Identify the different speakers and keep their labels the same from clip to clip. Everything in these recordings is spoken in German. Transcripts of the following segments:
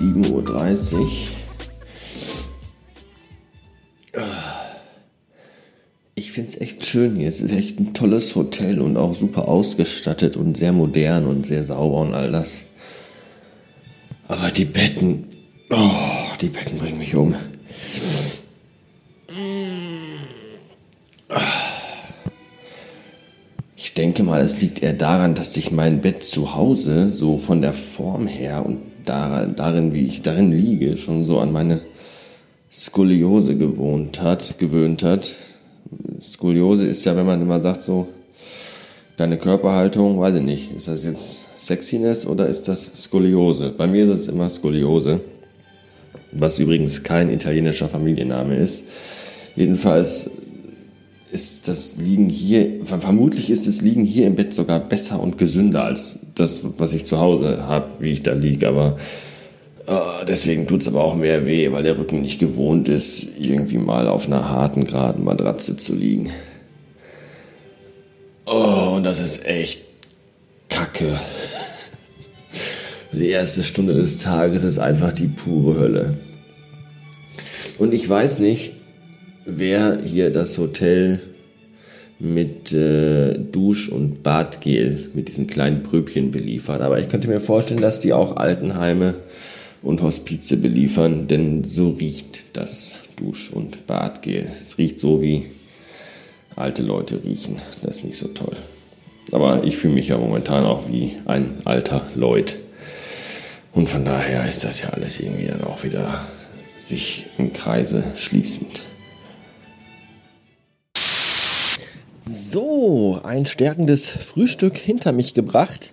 Speaker 1: Donnerstag 7.30 Uhr. Ich finde es echt schön hier. Es ist echt ein tolles Hotel und auch super ausgestattet und sehr modern und sehr sauber und all das. Aber die Betten, oh, die Betten bringen mich um. Ich denke mal, es liegt eher daran, dass sich mein Bett zu Hause so von der Form her und darin, wie ich darin liege, schon so an meine Skoliose gewohnt hat, gewöhnt hat. Skoliose ist ja, wenn man immer sagt, so, deine Körperhaltung, weiß ich nicht, ist das jetzt Sexiness oder ist das Skoliose? Bei mir ist es immer Skoliose, was übrigens kein italienischer Familienname ist. Jedenfalls ist das Liegen hier, vermutlich ist das Liegen hier im Bett sogar besser und gesünder als das, was ich zu Hause habe, wie ich da liege. Aber äh, deswegen tut es aber auch mehr weh, weil der Rücken nicht gewohnt ist, irgendwie mal auf einer harten, geraden Matratze zu liegen. Oh, und das ist echt kacke. Die erste Stunde des Tages ist einfach die pure Hölle. Und ich weiß nicht, wer hier das Hotel mit äh, Dusch- und Badgel mit diesen kleinen Pröbchen beliefert. Aber ich könnte mir vorstellen, dass die auch Altenheime und Hospize beliefern, denn so riecht das Dusch- und Badgel. Es riecht so, wie alte Leute riechen. Das ist nicht so toll. Aber ich fühle mich ja momentan auch wie ein alter Leut. Und von daher ist das ja alles irgendwie dann auch wieder sich im Kreise schließend. So, ein stärkendes Frühstück hinter mich gebracht.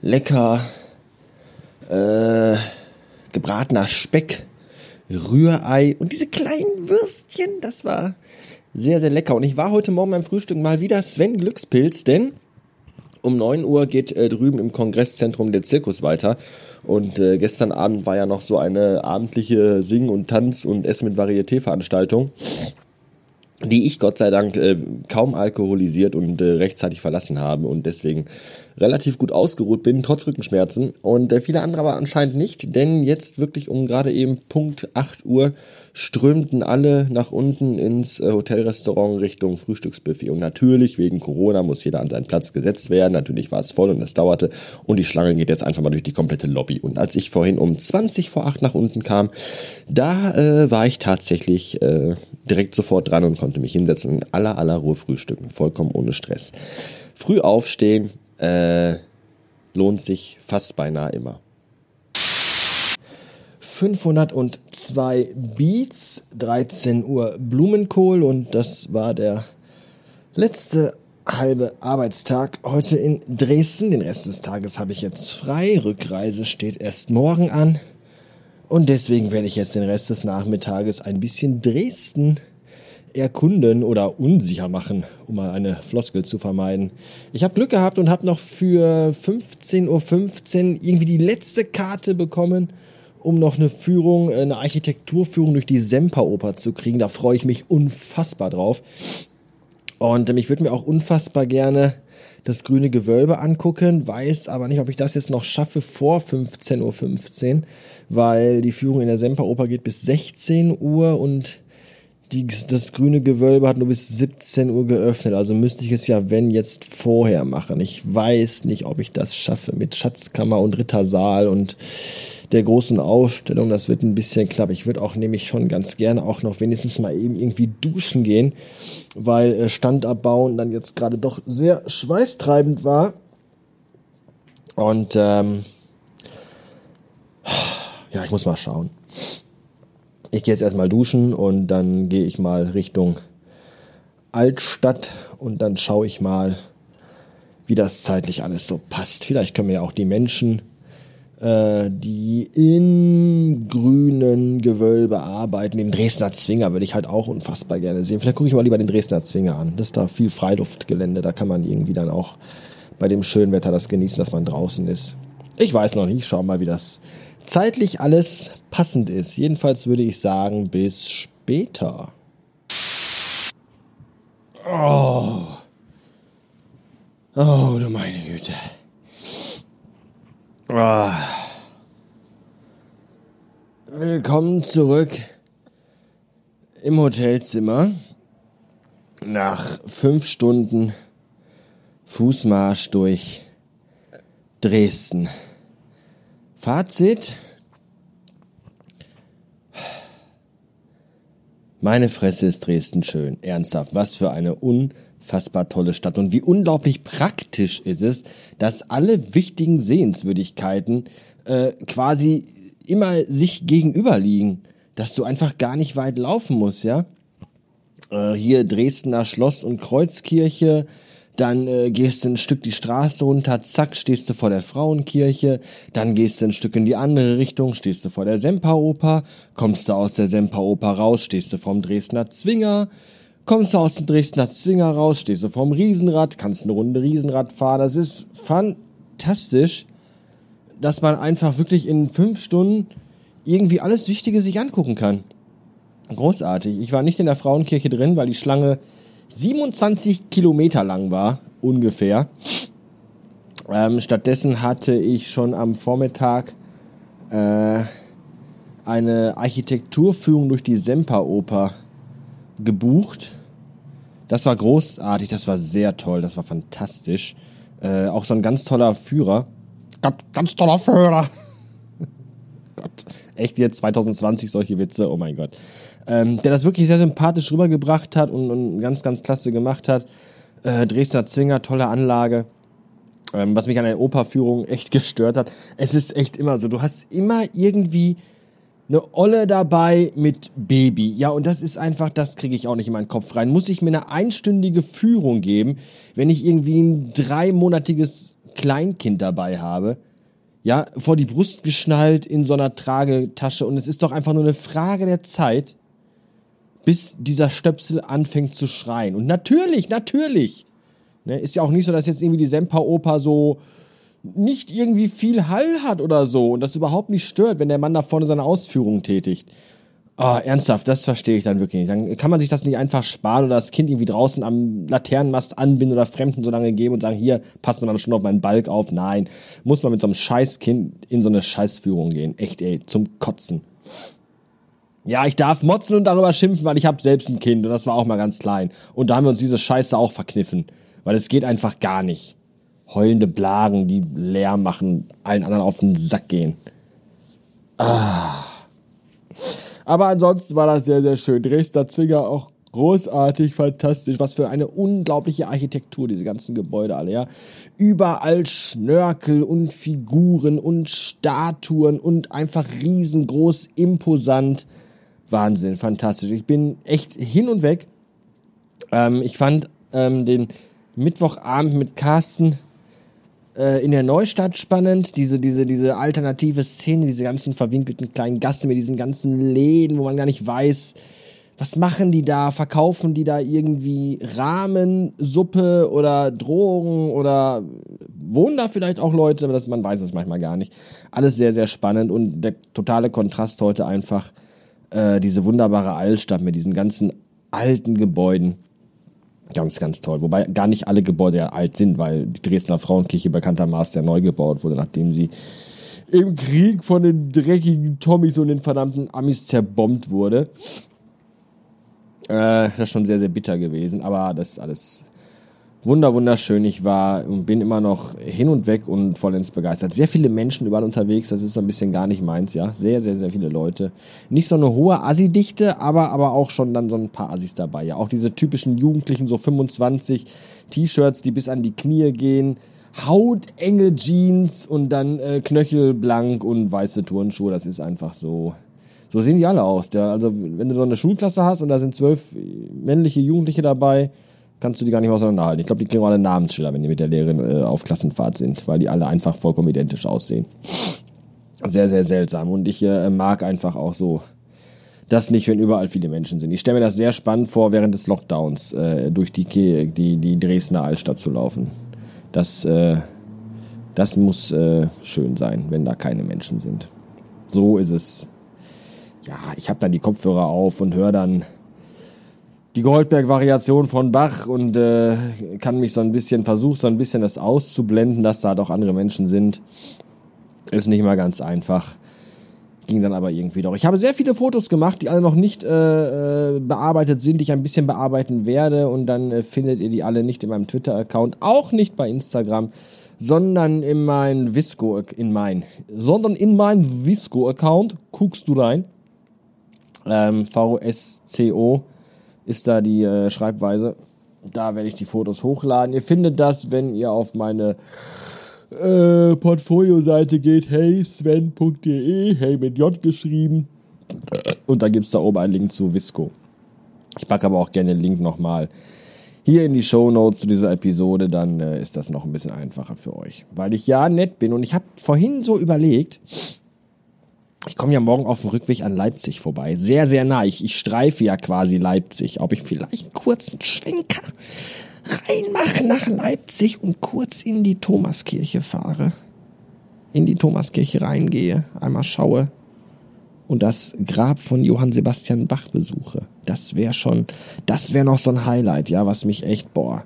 Speaker 1: Lecker äh, gebratener Speck, Rührei und diese kleinen Würstchen, das war sehr, sehr lecker. Und ich war heute Morgen beim Frühstück mal wieder Sven Glückspilz, denn um 9 Uhr geht äh, drüben im Kongresszentrum der Zirkus weiter. Und äh, gestern Abend war ja noch so eine abendliche Sing- und Tanz- und Essen mit Varieté-Veranstaltung die ich Gott sei Dank äh, kaum alkoholisiert und äh, rechtzeitig verlassen habe und deswegen relativ gut ausgeruht bin, trotz Rückenschmerzen. Und äh, viele andere aber anscheinend nicht, denn jetzt wirklich um gerade eben Punkt 8 Uhr strömten alle nach unten ins äh, Hotelrestaurant Richtung Frühstücksbuffet. Und natürlich, wegen Corona muss jeder an seinen Platz gesetzt werden. Natürlich war es voll und es dauerte. Und die Schlange geht jetzt einfach mal durch die komplette Lobby. Und als ich vorhin um 20 vor 8 nach unten kam, da äh, war ich tatsächlich äh, direkt sofort dran und konnte mich hinsetzen und in aller, aller Ruhe frühstücken. Vollkommen ohne Stress. Früh aufstehen, äh, lohnt sich fast beinahe immer. 502 Beats, 13 Uhr Blumenkohl und das war der letzte halbe Arbeitstag heute in Dresden. Den Rest des Tages habe ich jetzt frei. Rückreise steht erst morgen an. Und deswegen werde ich jetzt den Rest des Nachmittages ein bisschen Dresden erkunden oder unsicher machen, um mal eine Floskel zu vermeiden. Ich habe Glück gehabt und habe noch für 15.15 Uhr .15 irgendwie die letzte Karte bekommen, um noch eine Führung, eine Architekturführung durch die Semperoper zu kriegen. Da freue ich mich unfassbar drauf. Und ähm, ich würde mir auch unfassbar gerne das grüne Gewölbe angucken, weiß aber nicht, ob ich das jetzt noch schaffe vor 15.15 Uhr, .15, weil die Führung in der Semperoper geht bis 16 Uhr und die, das grüne Gewölbe hat nur bis 17 Uhr geöffnet, also müsste ich es ja, wenn, jetzt vorher machen. Ich weiß nicht, ob ich das schaffe mit Schatzkammer und Rittersaal und der großen Ausstellung. Das wird ein bisschen knapp. Ich würde auch nämlich schon ganz gerne auch noch wenigstens mal eben irgendwie duschen gehen, weil äh, Stand abbauen dann jetzt gerade doch sehr schweißtreibend war. Und ähm, ja, ich muss mal schauen ich gehe jetzt erstmal duschen und dann gehe ich mal Richtung Altstadt und dann schaue ich mal, wie das zeitlich alles so passt. Vielleicht können wir ja auch die Menschen, äh, die in grünen Gewölbe arbeiten, den Dresdner Zwinger würde ich halt auch unfassbar gerne sehen. Vielleicht gucke ich mal lieber den Dresdner Zwinger an. Das ist da viel Freiluftgelände, da kann man irgendwie dann auch bei dem schönen Wetter das genießen, dass man draußen ist. Ich weiß noch nicht, ich schau mal, wie das zeitlich alles passend ist. Jedenfalls würde ich sagen, bis später. Oh. Oh, du meine Güte. Oh. Willkommen zurück im Hotelzimmer. Nach fünf Stunden Fußmarsch durch Dresden. Fazit. Meine Fresse ist Dresden schön. Ernsthaft, was für eine unfassbar tolle Stadt. Und wie unglaublich praktisch ist es, dass alle wichtigen Sehenswürdigkeiten äh, quasi immer sich gegenüber liegen. Dass du einfach gar nicht weit laufen musst, ja. Äh, hier Dresdner Schloss und Kreuzkirche, dann äh, gehst du ein Stück die Straße runter, zack, stehst du vor der Frauenkirche, dann gehst du ein Stück in die andere Richtung, stehst du vor der Semperoper, kommst du aus der Semperoper raus, stehst du vorm Dresdner Zwinger, kommst du aus dem Dresdner Zwinger raus, stehst du vorm Riesenrad, kannst eine Runde Riesenrad fahren. Das ist fantastisch, dass man einfach wirklich in fünf Stunden irgendwie alles Wichtige sich angucken kann. Großartig. Ich war nicht in der Frauenkirche drin, weil die Schlange 27 Kilometer lang war, ungefähr. Ähm, stattdessen hatte ich schon am Vormittag äh, eine Architekturführung durch die Semperoper gebucht. Das war großartig, das war sehr toll, das war fantastisch. Äh, auch so ein ganz toller Führer. Ganz, ganz toller Führer. Gott, echt jetzt 2020 solche Witze, oh mein Gott ähm, der das wirklich sehr sympathisch rübergebracht hat und, und ganz, ganz klasse gemacht hat. Äh, Dresdner Zwinger, tolle Anlage. Ähm, was mich an der Operführung echt gestört hat. Es ist echt immer so, du hast immer irgendwie eine Olle dabei mit Baby. Ja, und das ist einfach, das kriege ich auch nicht in meinen Kopf rein. Muss ich mir eine einstündige Führung geben, wenn ich irgendwie ein dreimonatiges Kleinkind dabei habe? Ja, vor die Brust geschnallt in so einer Tragetasche. Und es ist doch einfach nur eine Frage der Zeit, bis dieser Stöpsel anfängt zu schreien. Und natürlich, natürlich, ne, ist ja auch nicht so, dass jetzt irgendwie die Semperoper so nicht irgendwie viel Hall hat oder so und das überhaupt nicht stört, wenn der Mann da vorne seine Ausführungen tätigt. Ah, ernsthaft, das verstehe ich dann wirklich nicht. Dann kann man sich das nicht einfach sparen oder das Kind irgendwie draußen am Laternenmast anbinden oder Fremden so lange geben und sagen, hier, passen wir schon auf meinen Balk auf. Nein, muss man mit so einem Scheißkind in so eine Scheißführung gehen. Echt, ey, zum Kotzen. Ja, ich darf motzen und darüber schimpfen, weil ich habe selbst ein Kind und das war auch mal ganz klein. Und da haben wir uns diese Scheiße auch verkniffen, weil es geht einfach gar nicht. Heulende Blagen, die leer machen, allen anderen auf den Sack gehen. Ah. Aber ansonsten war das sehr, sehr schön. Dresdner Zwinger auch großartig, fantastisch. Was für eine unglaubliche Architektur, diese ganzen Gebäude alle, ja. Überall Schnörkel und Figuren und Statuen und einfach riesengroß, imposant. Wahnsinn, fantastisch. Ich bin echt hin und weg. Ähm, ich fand ähm, den Mittwochabend mit Carsten äh, in der Neustadt spannend. Diese, diese, diese alternative Szene, diese ganzen verwinkelten kleinen Gassen mit diesen ganzen Läden, wo man gar nicht weiß, was machen die da? Verkaufen die da irgendwie Rahmensuppe oder Drogen oder wohnen da vielleicht auch Leute? Aber das, man weiß es manchmal gar nicht. Alles sehr, sehr spannend und der totale Kontrast heute einfach äh, diese wunderbare Altstadt mit diesen ganzen alten Gebäuden. Ganz, ganz toll. Wobei gar nicht alle Gebäude ja alt sind, weil die Dresdner Frauenkirche bekanntermaßen ja neu gebaut wurde, nachdem sie im Krieg von den dreckigen Tommys und den verdammten Amis zerbombt wurde. Äh, das ist schon sehr, sehr bitter gewesen, aber das ist alles wunder wunderschön. Ich war und bin immer noch hin und weg und vollends begeistert. Sehr viele Menschen überall unterwegs, das ist so ein bisschen gar nicht meins, ja. Sehr, sehr, sehr viele Leute. Nicht so eine hohe Assi-Dichte, aber, aber auch schon dann so ein paar Assis dabei, ja. Auch diese typischen Jugendlichen, so 25 T-Shirts, die bis an die Knie gehen. Hautenge Jeans und dann äh, knöchelblank und weiße Turnschuhe, das ist einfach so. So sehen die alle aus. Der, also, wenn du so eine Schulklasse hast und da sind zwölf männliche Jugendliche dabei, kannst du die gar nicht mehr auseinanderhalten. Ich glaube, die kriegen alle Namensschilder, wenn die mit der Lehrerin äh, auf Klassenfahrt sind, weil die alle einfach vollkommen identisch aussehen. Sehr, sehr seltsam. Und ich äh, mag einfach auch so das nicht, wenn überall viele Menschen sind. Ich stelle mir das sehr spannend vor, während des Lockdowns äh, durch die, die, die Dresdner Altstadt zu laufen. Das, äh, das muss äh, schön sein, wenn da keine Menschen sind. So ist es. Ja, ich habe dann die Kopfhörer auf und höre dann die Goldberg-Variation von Bach und äh, kann mich so ein bisschen, versucht so ein bisschen das auszublenden, dass da doch andere Menschen sind. Ist nicht mal ganz einfach. ging dann aber irgendwie doch. Ich habe sehr viele Fotos gemacht, die alle noch nicht äh, äh, bearbeitet sind, die ich ein bisschen bearbeiten werde und dann äh, findet ihr die alle nicht in meinem Twitter-Account, auch nicht bei Instagram, sondern in mein Visco, in mein, sondern in mein Visco-Account, guckst du rein. Ähm, VSCO ist da die äh, Schreibweise. Da werde ich die Fotos hochladen. Ihr findet das, wenn ihr auf meine äh, Portfolio-Seite geht, heysven.de, hey mit J geschrieben. Und da gibt es da oben einen Link zu Visco. Ich packe aber auch gerne den Link nochmal hier in die Show Notes zu dieser Episode, dann äh, ist das noch ein bisschen einfacher für euch. Weil ich ja nett bin und ich habe vorhin so überlegt, ich komme ja morgen auf dem Rückweg an Leipzig vorbei. Sehr, sehr nah. Ich, ich streife ja quasi Leipzig. Ob ich vielleicht einen kurzen Schwenker reinmache nach Leipzig und kurz in die Thomaskirche fahre. In die Thomaskirche reingehe, einmal schaue und das Grab von Johann Sebastian Bach besuche. Das wäre schon, das wäre noch so ein Highlight, ja, was mich echt, boah.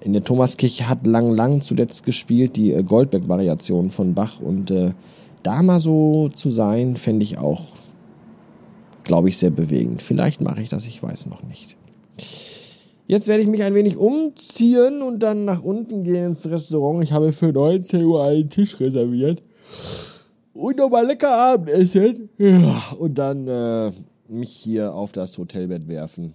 Speaker 1: In der Thomaskirche hat Lang Lang zuletzt gespielt, die äh, Goldberg-Variation von Bach und äh, da mal so zu sein, fände ich auch, glaube ich, sehr bewegend. Vielleicht mache ich das, ich weiß noch nicht. Jetzt werde ich mich ein wenig umziehen und dann nach unten gehen ins Restaurant. Ich habe für 19 Uhr einen Tisch reserviert. Und nochmal lecker Abendessen. Ja, und dann äh, mich hier auf das Hotelbett werfen.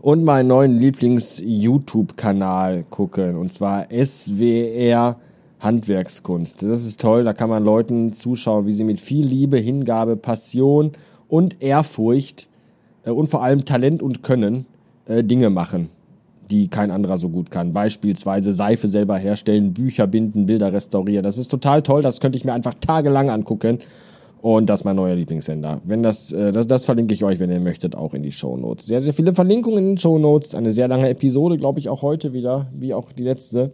Speaker 1: Und meinen neuen Lieblings-YouTube-Kanal gucken. Und zwar SWR Handwerkskunst. Das ist toll. Da kann man Leuten zuschauen, wie sie mit viel Liebe, Hingabe, Passion und Ehrfurcht äh, und vor allem Talent und Können äh, Dinge machen, die kein anderer so gut kann. Beispielsweise Seife selber herstellen, Bücher binden, Bilder restaurieren. Das ist total toll. Das könnte ich mir einfach tagelang angucken. Und das ist mein neuer Lieblingssender. Wenn das, äh, das, das verlinke ich euch, wenn ihr möchtet, auch in die Show Notes. Sehr, sehr viele Verlinkungen in den Show Notes. Eine sehr lange Episode, glaube ich, auch heute wieder, wie auch die letzte.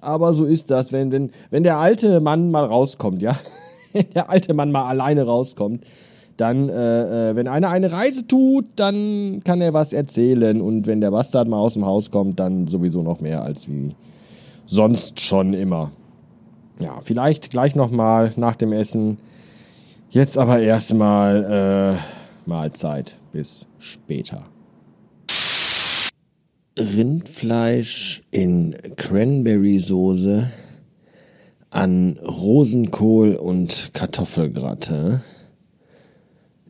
Speaker 1: Aber so ist das, wenn, wenn, wenn der alte Mann mal rauskommt, ja. der alte Mann mal alleine rauskommt, dann, äh, äh, wenn einer eine Reise tut, dann kann er was erzählen. Und wenn der Bastard mal aus dem Haus kommt, dann sowieso noch mehr als wie sonst schon immer. Ja, vielleicht gleich nochmal nach dem Essen. Jetzt aber erstmal äh, Mahlzeit. Bis später. Rindfleisch in Cranberry-Soße an Rosenkohl und Kartoffelgratin.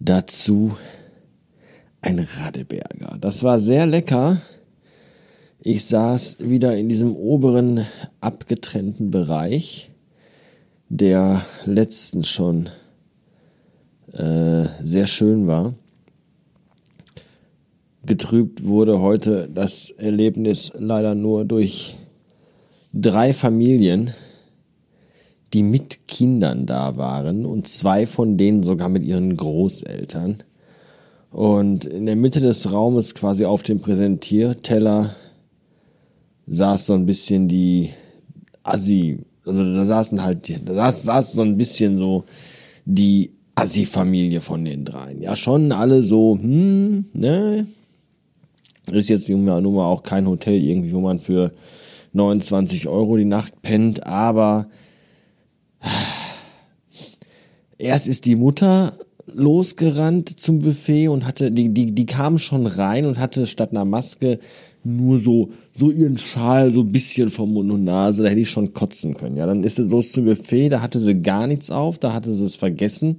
Speaker 1: Dazu ein Radeberger. Das war sehr lecker. Ich saß wieder in diesem oberen abgetrennten Bereich, der letztens schon äh, sehr schön war. Getrübt wurde heute das Erlebnis leider nur durch drei Familien, die mit Kindern da waren und zwei von denen sogar mit ihren Großeltern. Und in der Mitte des Raumes, quasi auf dem Präsentierteller, saß so ein bisschen die Assi, also da saßen halt, da saß, saß so ein bisschen so die Assi-Familie von den dreien. Ja, schon alle so, hm, ne? Ist jetzt nun mal auch kein Hotel irgendwie, wo man für 29 Euro die Nacht pennt, aber Erst ist die Mutter losgerannt zum Buffet und hatte, die, die, die kam schon rein und hatte statt einer Maske nur so, so ihren Schal so ein bisschen vom Mund und Nase, da hätte ich schon kotzen können. Ja, dann ist sie los zum Buffet, da hatte sie gar nichts auf, da hatte sie es vergessen.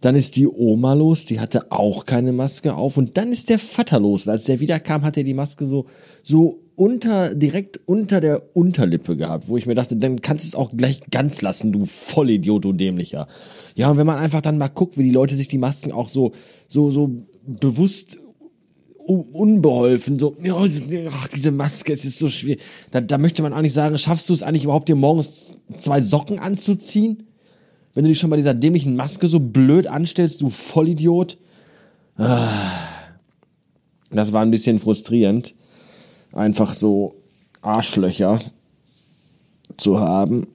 Speaker 1: Dann ist die Oma los, die hatte auch keine Maske auf. Und dann ist der Vater los. Als der wiederkam, hat er die Maske so, so unter, direkt unter der Unterlippe gehabt, wo ich mir dachte, dann kannst du es auch gleich ganz lassen, du Vollidiot, du Dämlicher. Ja, und wenn man einfach dann mal guckt, wie die Leute sich die Masken auch so, so, so bewusst unbeholfen, so, ja, ach, diese Maske, es ist so schwierig. Da, da möchte man eigentlich sagen, schaffst du es eigentlich überhaupt, dir morgens zwei Socken anzuziehen? Wenn du dich schon bei dieser dämlichen Maske so blöd anstellst, du Vollidiot. Ah. Das war ein bisschen frustrierend einfach so Arschlöcher zu haben,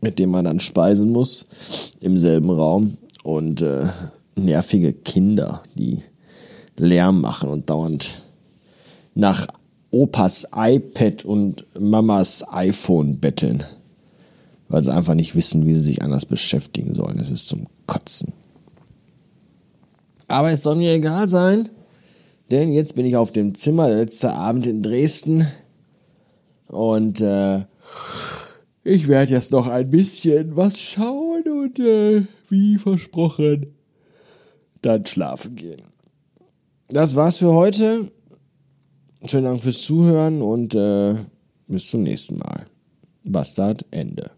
Speaker 1: mit denen man dann speisen muss im selben Raum und äh, nervige Kinder, die Lärm machen und dauernd nach Opas iPad und Mamas iPhone betteln, weil sie einfach nicht wissen, wie sie sich anders beschäftigen sollen. Es ist zum Kotzen. Aber es soll mir egal sein, denn jetzt bin ich auf dem Zimmer, der letzte Abend in Dresden. Und äh, ich werde jetzt noch ein bisschen was schauen und äh, wie versprochen dann schlafen gehen. Das war's für heute. Schönen Dank fürs Zuhören und äh, bis zum nächsten Mal. Bastard Ende.